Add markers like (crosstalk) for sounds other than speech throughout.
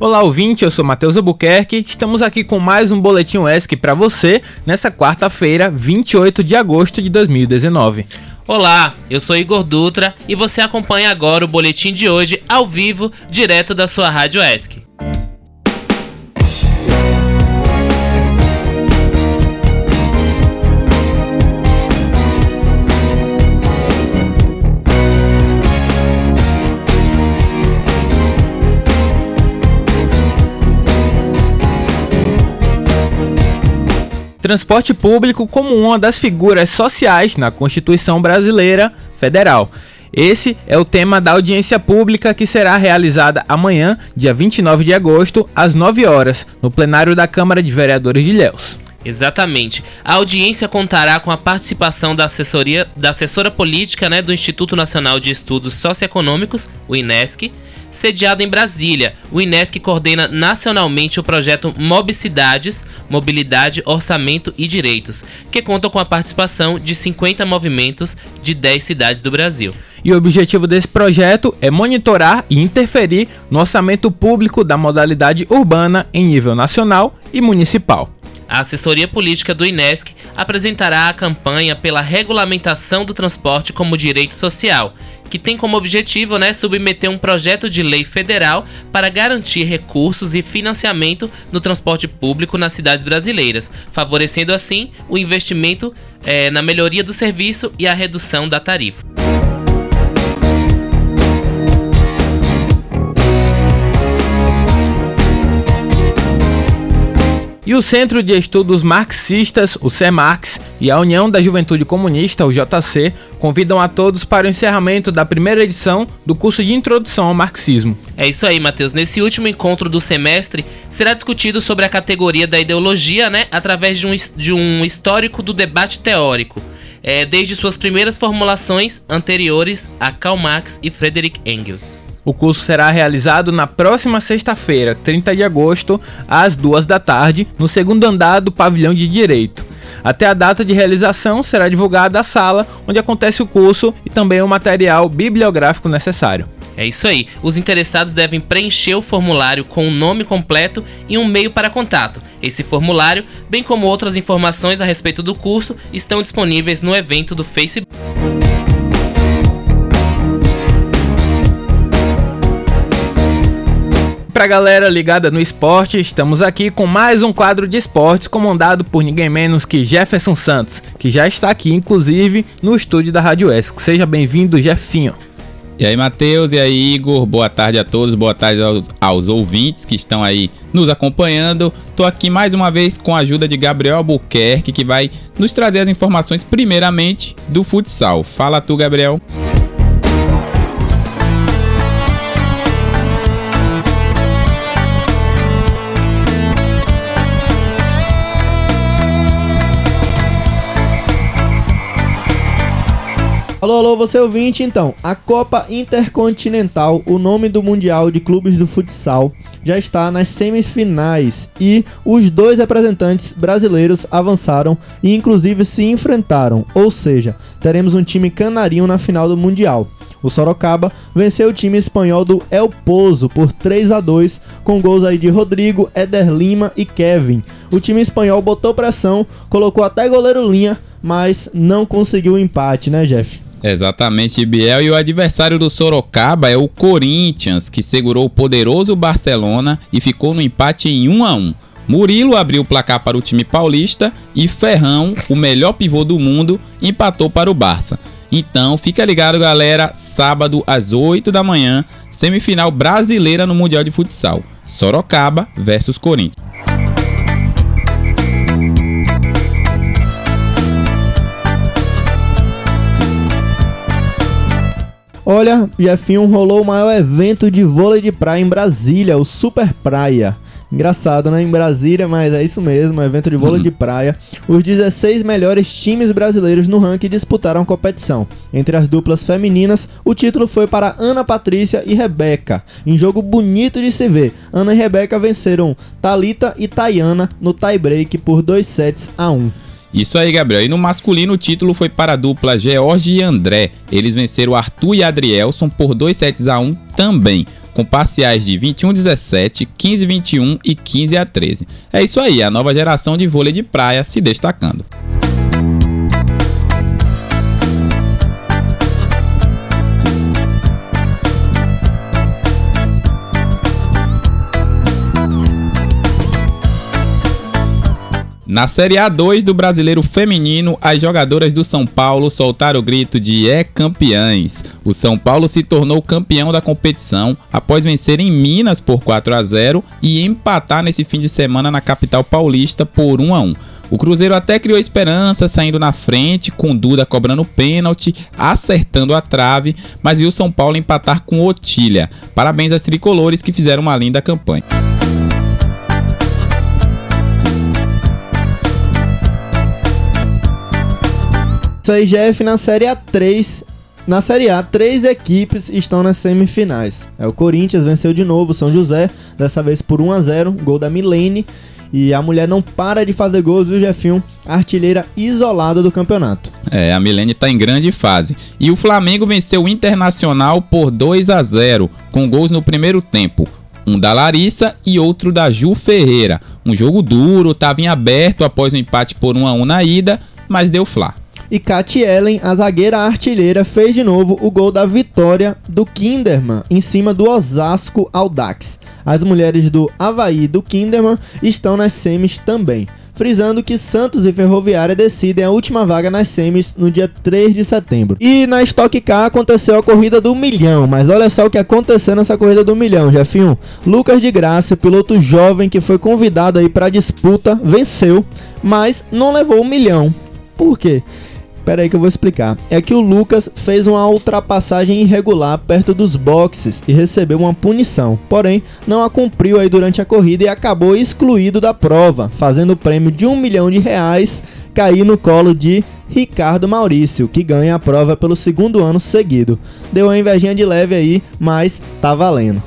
Olá ouvinte, eu sou Matheus Albuquerque. Estamos aqui com mais um boletim ESC para você nessa quarta-feira, 28 de agosto de 2019. Olá, eu sou Igor Dutra e você acompanha agora o boletim de hoje ao vivo, direto da sua rádio ESC. Transporte público como uma das figuras sociais na Constituição Brasileira Federal. Esse é o tema da audiência pública que será realizada amanhã, dia 29 de agosto, às 9 horas, no plenário da Câmara de Vereadores de Ilhéus. Exatamente. A audiência contará com a participação da assessoria da assessora política né, do Instituto Nacional de Estudos Socioeconômicos, o INESC, sediado em Brasília. O INESC coordena nacionalmente o projeto Mobicidades, Mobilidade, Orçamento e Direitos, que conta com a participação de 50 movimentos de 10 cidades do Brasil. E o objetivo desse projeto é monitorar e interferir no orçamento público da modalidade urbana em nível nacional e municipal. A assessoria política do INESC apresentará a campanha pela regulamentação do transporte como direito social, que tem como objetivo né, submeter um projeto de lei federal para garantir recursos e financiamento no transporte público nas cidades brasileiras, favorecendo assim o investimento é, na melhoria do serviço e a redução da tarifa. E o Centro de Estudos Marxistas, o CEMARX, e a União da Juventude Comunista, o JC, convidam a todos para o encerramento da primeira edição do curso de Introdução ao Marxismo. É isso aí, Matheus. Nesse último encontro do semestre, será discutido sobre a categoria da ideologia, né, através de um, de um histórico do debate teórico. É, desde suas primeiras formulações anteriores a Karl Marx e Friedrich Engels. O curso será realizado na próxima sexta-feira, 30 de agosto, às 2 da tarde, no segundo andar do pavilhão de Direito. Até a data de realização será divulgada a sala onde acontece o curso e também o material bibliográfico necessário. É isso aí. Os interessados devem preencher o formulário com o nome completo e um meio para contato. Esse formulário, bem como outras informações a respeito do curso, estão disponíveis no evento do Facebook. Pra galera ligada no esporte, estamos aqui com mais um quadro de esportes comandado por ninguém menos que Jefferson Santos, que já está aqui, inclusive, no estúdio da Rádio ESC. Seja bem-vindo, Jefinho. E aí, Matheus, e aí, Igor, boa tarde a todos, boa tarde aos, aos, ouvintes que estão aí nos acompanhando. Tô aqui mais uma vez com a ajuda de Gabriel Albuquerque, que vai nos trazer as informações, primeiramente, do futsal. Fala tu, Gabriel. Alô, alô, você ouvinte, então. A Copa Intercontinental, o nome do Mundial de Clubes do Futsal, já está nas semifinais e os dois representantes brasileiros avançaram e inclusive se enfrentaram, ou seja, teremos um time canarinho na final do Mundial. O Sorocaba venceu o time espanhol do El Pozo por 3 a 2 com gols aí de Rodrigo, Eder Lima e Kevin. O time espanhol botou pressão, colocou até goleiro linha, mas não conseguiu o empate, né, Jeff? Exatamente, Biel. E o adversário do Sorocaba é o Corinthians, que segurou o poderoso Barcelona e ficou no empate em 1 a 1. Murilo abriu o placar para o time paulista e Ferrão, o melhor pivô do mundo, empatou para o Barça. Então, fica ligado, galera, sábado às 8 da manhã, semifinal brasileira no Mundial de Futsal. Sorocaba versus Corinthians. Olha, Jefinho rolou o maior evento de vôlei de praia em Brasília, o Super Praia. Engraçado, né? Em Brasília, mas é isso mesmo, evento de vôlei de praia. Os 16 melhores times brasileiros no ranking disputaram a competição. Entre as duplas femininas, o título foi para Ana Patrícia e Rebeca. Em jogo bonito de se ver, Ana e Rebeca venceram Talita e Tayana no tie-break por 2 sets a 1. Isso aí, Gabriel. E no masculino, o título foi para a dupla George e André. Eles venceram Arthur e Adrielson por 2 sets a 1 também. com parciais de 21 17, 15 21 e 15 a 13. É isso aí, a nova geração de vôlei de praia se destacando. Na Série A2 do Brasileiro Feminino, as jogadoras do São Paulo soltaram o grito de é campeãs. O São Paulo se tornou campeão da competição após vencer em Minas por 4 a 0 e empatar nesse fim de semana na capital paulista por 1 a 1. O Cruzeiro até criou esperança, saindo na frente, com Duda cobrando pênalti, acertando a trave, mas viu São Paulo empatar com Otília. Parabéns às tricolores que fizeram uma linda campanha. Isso aí, Jeff, na Série A3. Na Série A, três equipes estão nas semifinais. É o Corinthians venceu de novo o São José, dessa vez por 1 a 0 gol da Milene. E a mulher não para de fazer gols, viu, Jefinho? Artilheira isolada do campeonato. É, a Milene tá em grande fase. E o Flamengo venceu o Internacional por 2 a 0 com gols no primeiro tempo. Um da Larissa e outro da Ju Ferreira. Um jogo duro, estava em aberto após o um empate por 1 a 1 na ida, mas deu flá. E Kat Ellen, a zagueira artilheira, fez de novo o gol da vitória do Kinderman em cima do Osasco Audax. As mulheres do Havaí do Kinderman estão nas semis também. Frisando que Santos e Ferroviária decidem a última vaga nas semis no dia 3 de setembro. E na Stock Car aconteceu a corrida do milhão, mas olha só o que aconteceu nessa corrida do milhão, Jefinho. Lucas de Graça, piloto jovem que foi convidado aí para a disputa, venceu, mas não levou o milhão. Por quê? Pera aí que eu vou explicar. É que o Lucas fez uma ultrapassagem irregular perto dos boxes e recebeu uma punição. Porém, não a cumpriu aí durante a corrida e acabou excluído da prova, fazendo o prêmio de um milhão de reais cair no colo de Ricardo Maurício, que ganha a prova pelo segundo ano seguido. Deu uma invejinha de leve aí, mas tá valendo.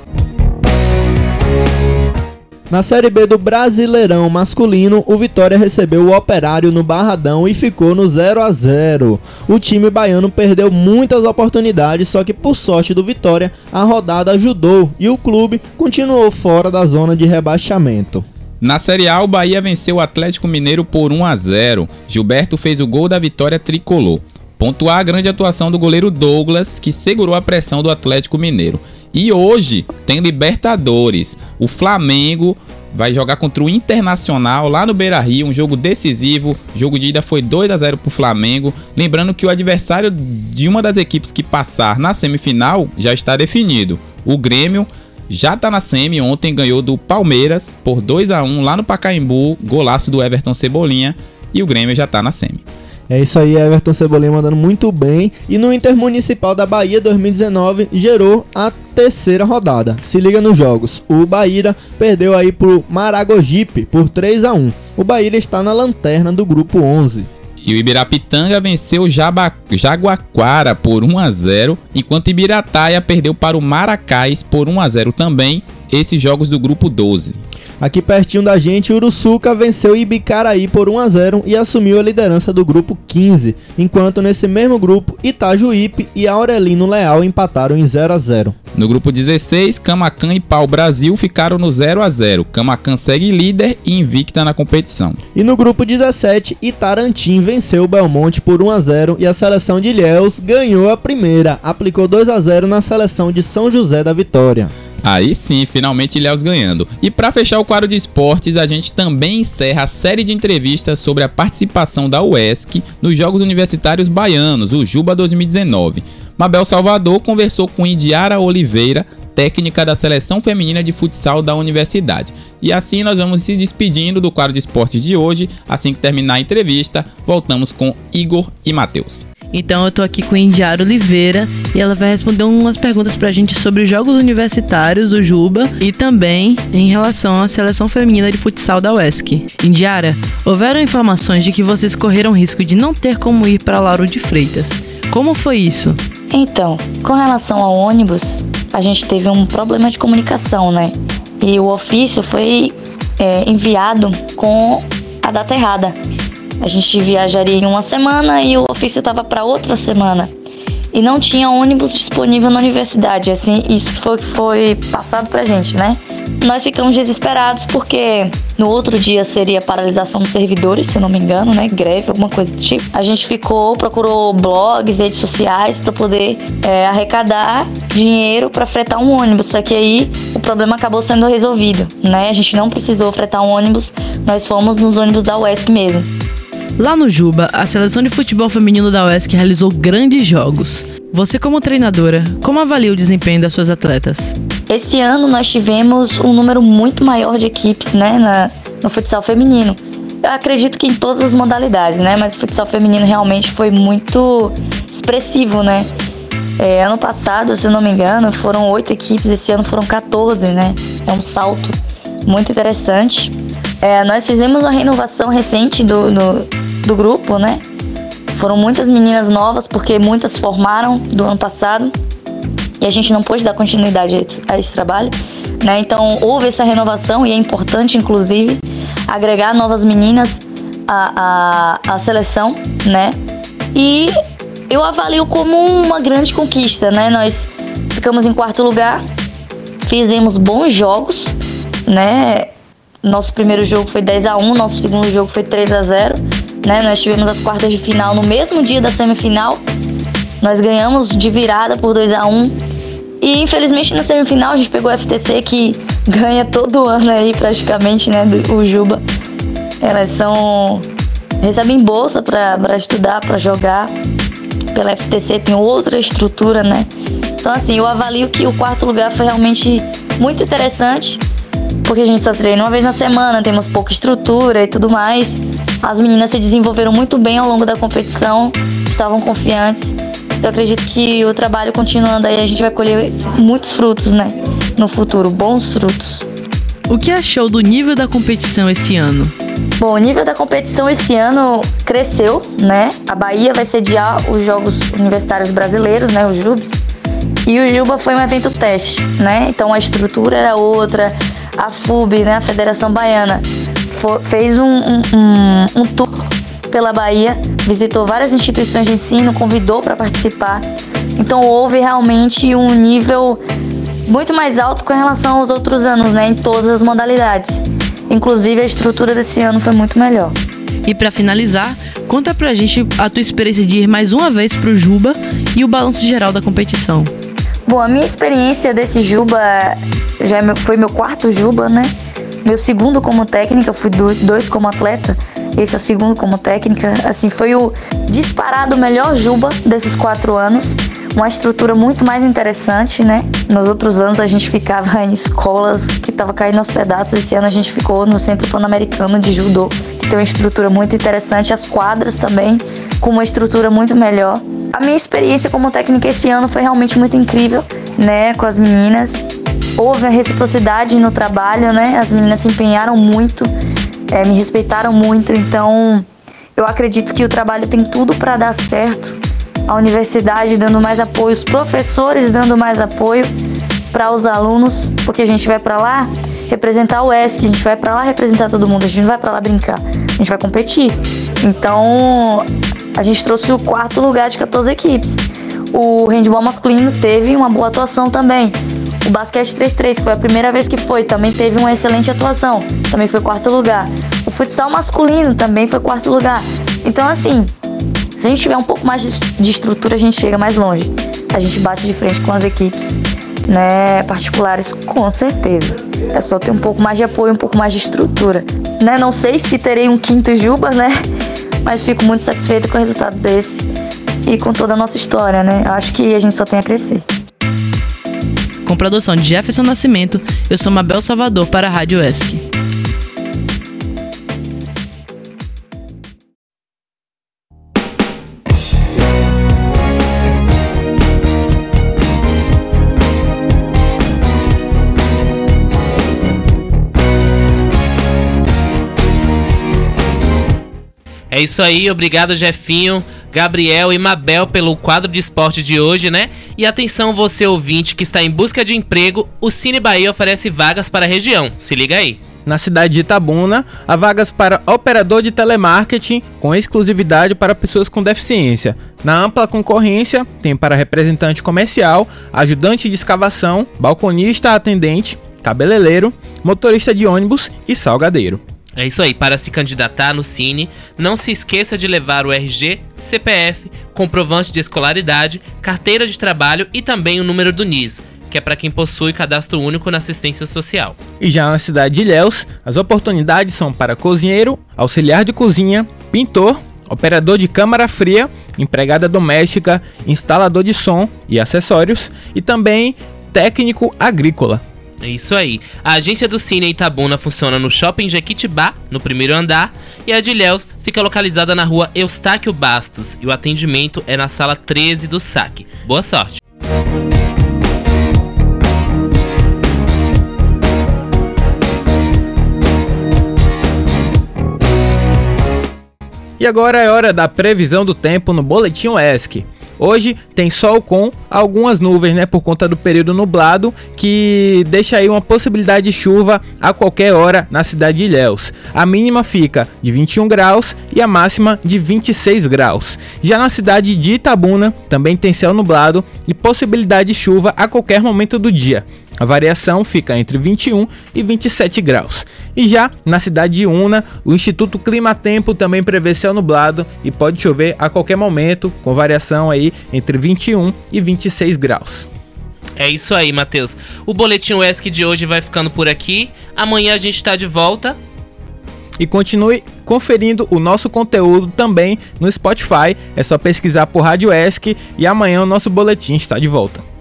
Na Série B do Brasileirão masculino, o Vitória recebeu o Operário no Barradão e ficou no 0 a 0. O time baiano perdeu muitas oportunidades, só que por sorte do Vitória, a rodada ajudou e o clube continuou fora da zona de rebaixamento. Na Série A, o Bahia venceu o Atlético Mineiro por 1 a 0. Gilberto fez o gol da vitória tricolor. Pontuar a grande atuação do goleiro Douglas, que segurou a pressão do Atlético Mineiro. E hoje tem Libertadores. O Flamengo vai jogar contra o Internacional lá no Beira Rio, um jogo decisivo. O jogo de ida foi 2 a 0 para o Flamengo. Lembrando que o adversário de uma das equipes que passar na semifinal já está definido. O Grêmio já está na semi, ontem ganhou do Palmeiras por 2 a 1 lá no Pacaembu, golaço do Everton Cebolinha e o Grêmio já está na semi. É isso aí, Everton Cebolinha mandando muito bem. E no Intermunicipal da Bahia 2019 gerou a terceira rodada. Se liga nos jogos. O Bahia perdeu aí pro Maragogipe por 3 a 1. O Bahia está na lanterna do grupo 11. E o Ibirapitanga venceu o Jaba, Jaguaquara por 1 a 0, enquanto Ibirataia perdeu para o Maracás por 1 a 0 também. Esses jogos do grupo 12. Aqui pertinho da gente, Uruçuca venceu Ibicaraí por 1 a 0 e assumiu a liderança do grupo 15, enquanto nesse mesmo grupo Itajuípe e Aurelino Leal empataram em 0 a 0. No grupo 16, Camacan e Pau Brasil ficaram no 0 a 0. Camacan segue líder e invicta na competição. E no grupo 17, Itarantim venceu Belmonte por 1 a 0 e a seleção de Ilhéus ganhou a primeira, aplicou 2 a 0 na seleção de São José da Vitória. Aí sim, finalmente Ilhéus ganhando. E para fechar o quadro de esportes, a gente também encerra a série de entrevistas sobre a participação da UESC nos Jogos Universitários Baianos, o Juba 2019. Mabel Salvador conversou com Indiara Oliveira, técnica da seleção feminina de futsal da universidade. E assim nós vamos se despedindo do quadro de esportes de hoje. Assim que terminar a entrevista, voltamos com Igor e Matheus. Então eu tô aqui com a Indiara Oliveira e ela vai responder umas perguntas pra gente sobre os Jogos Universitários, o Juba, e também em relação à seleção feminina de futsal da UESC. Indiara, houveram informações de que vocês correram risco de não ter como ir para Lauro de Freitas. Como foi isso? Então, com relação ao ônibus, a gente teve um problema de comunicação, né? E o ofício foi é, enviado com a data errada. A gente viajaria em uma semana e o ofício estava para outra semana. e não tinha ônibus disponível na universidade. Assim, isso foi foi passado pra gente, né? Nós ficamos desesperados porque no outro dia seria paralisação dos servidores, se eu não me engano, né? Greve, alguma coisa do tipo. A gente ficou, procurou blogs, redes sociais para poder é, arrecadar dinheiro para fretar um ônibus. Só que aí o problema acabou sendo resolvido, né? A gente não precisou fretar um ônibus, nós fomos nos ônibus da UESC mesmo. Lá no Juba, a seleção de futebol feminino da UESC realizou grandes jogos. Você, como treinadora, como avalia o desempenho das suas atletas? Esse ano nós tivemos um número muito maior de equipes né, na, no futsal feminino. Eu acredito que em todas as modalidades, né? Mas o futsal feminino realmente foi muito expressivo, né? É, ano passado, se eu não me engano, foram oito equipes, esse ano foram 14, né? É um salto muito interessante. É, nós fizemos uma renovação recente do, do, do grupo, né? Foram muitas meninas novas, porque muitas formaram do ano passado e a gente não pôde dar continuidade a esse trabalho. Né? Então houve essa renovação e é importante, inclusive, agregar novas meninas à, à, à seleção, né? E eu avalio como uma grande conquista, né? Nós ficamos em quarto lugar, fizemos bons jogos, né? Nosso primeiro jogo foi 10 a 1, nosso segundo jogo foi 3 a 0, né? Nós tivemos as quartas de final no mesmo dia da semifinal. Nós ganhamos de virada por 2 a 1 e infelizmente na semifinal a gente pegou o FTC que (laughs) ganha todo ano aí praticamente, né, o Juba. Elas são recebem bolsa para estudar, para jogar. Pela FTC tem outra estrutura, né? Então assim, eu avalio que o quarto lugar foi realmente muito interessante, porque a gente só treina uma vez na semana, temos pouca estrutura e tudo mais. As meninas se desenvolveram muito bem ao longo da competição, estavam confiantes. Eu acredito que o trabalho continuando aí, a gente vai colher muitos frutos, né? No futuro, bons frutos. O que achou do nível da competição esse ano? Bom, o nível da competição esse ano cresceu, né? A Bahia vai sediar os Jogos Universitários Brasileiros, né? Os JUBs. E o Juba foi um evento teste, né? Então a estrutura era outra. A FUB, né? A Federação Baiana, fez um, um, um, um tour pela Bahia, visitou várias instituições de ensino, convidou para participar. Então houve realmente um nível muito mais alto com relação aos outros anos, né, em todas as modalidades. Inclusive a estrutura desse ano foi muito melhor. E para finalizar, conta pra gente a tua experiência de ir mais uma vez pro Juba e o balanço geral da competição. Bom, a minha experiência desse Juba já é foi meu quarto Juba, né? Meu segundo como técnica, fui dois como atleta. Esse é o segundo como técnica. Assim, foi o disparado melhor Juba desses quatro anos. Uma estrutura muito mais interessante, né? Nos outros anos a gente ficava em escolas que tava caindo aos pedaços. Esse ano a gente ficou no Centro Pan-Americano de Judô, que tem uma estrutura muito interessante. As quadras também, com uma estrutura muito melhor. A minha experiência como técnica esse ano foi realmente muito incrível, né? Com as meninas. Houve a reciprocidade no trabalho, né? As meninas se empenharam muito é, me respeitaram muito, então eu acredito que o trabalho tem tudo para dar certo. A universidade dando mais apoio, os professores dando mais apoio para os alunos, porque a gente vai para lá representar o ESC, a gente vai para lá representar todo mundo, a gente não vai para lá brincar, a gente vai competir. Então, a gente trouxe o quarto lugar de 14 equipes. O handball masculino teve uma boa atuação também. O basquete 3-3, que foi a primeira vez que foi, também teve uma excelente atuação, também foi quarto lugar. O futsal masculino também foi quarto lugar. Então, assim, se a gente tiver um pouco mais de estrutura, a gente chega mais longe. A gente bate de frente com as equipes né, particulares, com certeza. É só ter um pouco mais de apoio, um pouco mais de estrutura. Né? Não sei se terei um quinto Juba, né? Mas fico muito satisfeito com o resultado desse e com toda a nossa história, né? Acho que a gente só tem a crescer com produção de Jefferson Nascimento, eu sou Mabel Salvador para a Rádio ESC. É isso aí, obrigado Jefinho. Gabriel e Mabel pelo quadro de esporte de hoje, né? E atenção você ouvinte que está em busca de emprego, o Cine Bahia oferece vagas para a região. Se liga aí. na cidade de Itabuna, há vagas para operador de telemarketing com exclusividade para pessoas com deficiência. Na ampla concorrência, tem para representante comercial, ajudante de escavação, balconista atendente, cabeleireiro, motorista de ônibus e salgadeiro. É isso aí, para se candidatar no Cine, não se esqueça de levar o RG, CPF, comprovante de escolaridade, carteira de trabalho e também o número do NIS, que é para quem possui cadastro único na assistência social. E já na cidade de Ilhéus, as oportunidades são para cozinheiro, auxiliar de cozinha, pintor, operador de câmara fria, empregada doméstica, instalador de som e acessórios e também técnico agrícola. É isso aí. A agência do Cine Itabuna funciona no Shopping Jequitibá, no primeiro andar, e a de Ilhéus fica localizada na rua Eustáquio Bastos, e o atendimento é na sala 13 do SAC. Boa sorte! E agora é hora da previsão do tempo no Boletim ESC. Hoje tem sol com algumas nuvens, né, por conta do período nublado, que deixa aí uma possibilidade de chuva a qualquer hora na cidade de Ilhéus. A mínima fica de 21 graus e a máxima de 26 graus. Já na cidade de Itabuna também tem céu nublado e possibilidade de chuva a qualquer momento do dia. A variação fica entre 21 e 27 graus. E já na cidade de Una, o Instituto Clima Tempo também prevê céu nublado e pode chover a qualquer momento, com variação aí entre 21 e 26 graus. É isso aí, Matheus. O Boletim UESC de hoje vai ficando por aqui. Amanhã a gente está de volta. E continue conferindo o nosso conteúdo também no Spotify. É só pesquisar por Rádio ESC e amanhã o nosso boletim está de volta.